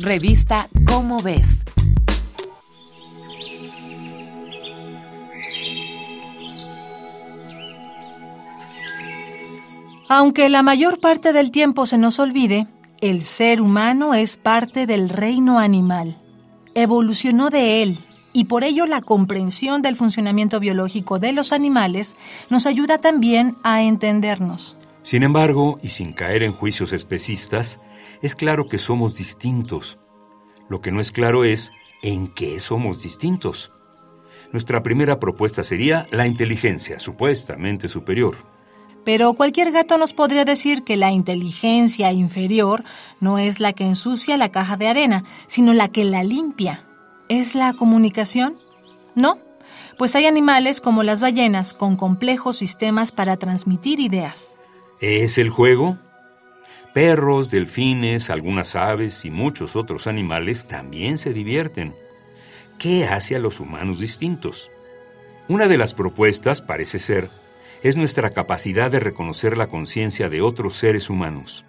Revista Cómo ves. Aunque la mayor parte del tiempo se nos olvide, el ser humano es parte del reino animal. Evolucionó de él y por ello la comprensión del funcionamiento biológico de los animales nos ayuda también a entendernos. Sin embargo, y sin caer en juicios especistas, es claro que somos distintos. Lo que no es claro es en qué somos distintos. Nuestra primera propuesta sería la inteligencia, supuestamente superior. Pero cualquier gato nos podría decir que la inteligencia inferior no es la que ensucia la caja de arena, sino la que la limpia. ¿Es la comunicación? No, pues hay animales como las ballenas con complejos sistemas para transmitir ideas. ¿Es el juego? Perros, delfines, algunas aves y muchos otros animales también se divierten. ¿Qué hace a los humanos distintos? Una de las propuestas, parece ser, es nuestra capacidad de reconocer la conciencia de otros seres humanos.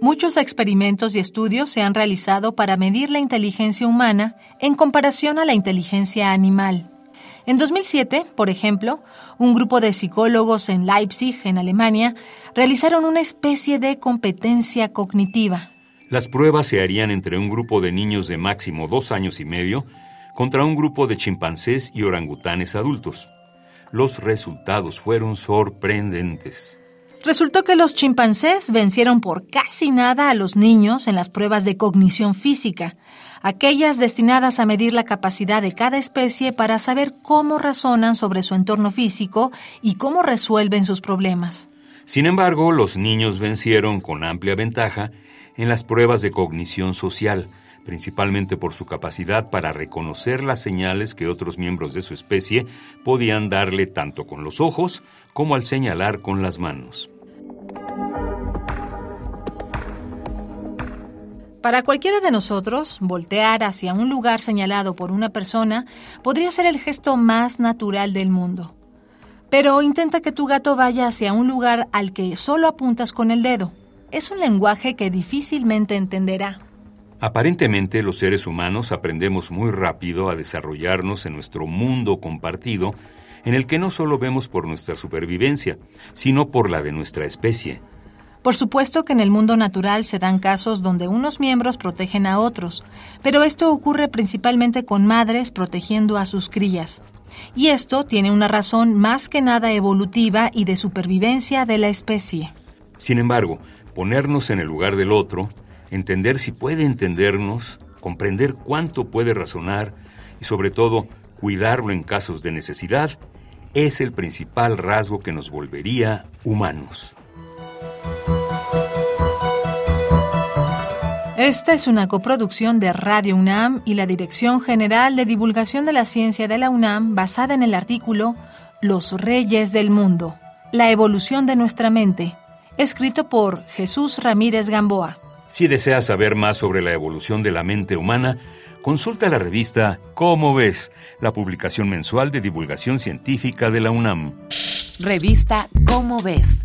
Muchos experimentos y estudios se han realizado para medir la inteligencia humana en comparación a la inteligencia animal. En 2007, por ejemplo, un grupo de psicólogos en Leipzig, en Alemania, realizaron una especie de competencia cognitiva. Las pruebas se harían entre un grupo de niños de máximo dos años y medio contra un grupo de chimpancés y orangutanes adultos. Los resultados fueron sorprendentes. Resultó que los chimpancés vencieron por casi nada a los niños en las pruebas de cognición física, aquellas destinadas a medir la capacidad de cada especie para saber cómo razonan sobre su entorno físico y cómo resuelven sus problemas. Sin embargo, los niños vencieron con amplia ventaja en las pruebas de cognición social, principalmente por su capacidad para reconocer las señales que otros miembros de su especie podían darle tanto con los ojos como al señalar con las manos. Para cualquiera de nosotros, voltear hacia un lugar señalado por una persona podría ser el gesto más natural del mundo. Pero intenta que tu gato vaya hacia un lugar al que solo apuntas con el dedo. Es un lenguaje que difícilmente entenderá. Aparentemente los seres humanos aprendemos muy rápido a desarrollarnos en nuestro mundo compartido, en el que no solo vemos por nuestra supervivencia, sino por la de nuestra especie. Por supuesto que en el mundo natural se dan casos donde unos miembros protegen a otros, pero esto ocurre principalmente con madres protegiendo a sus crías. Y esto tiene una razón más que nada evolutiva y de supervivencia de la especie. Sin embargo, ponernos en el lugar del otro, entender si puede entendernos, comprender cuánto puede razonar y sobre todo cuidarlo en casos de necesidad, es el principal rasgo que nos volvería humanos. Esta es una coproducción de Radio UNAM y la Dirección General de Divulgación de la Ciencia de la UNAM basada en el artículo Los Reyes del Mundo, la evolución de nuestra mente, escrito por Jesús Ramírez Gamboa. Si deseas saber más sobre la evolución de la mente humana, consulta la revista Cómo ves, la publicación mensual de divulgación científica de la UNAM. Revista Cómo ves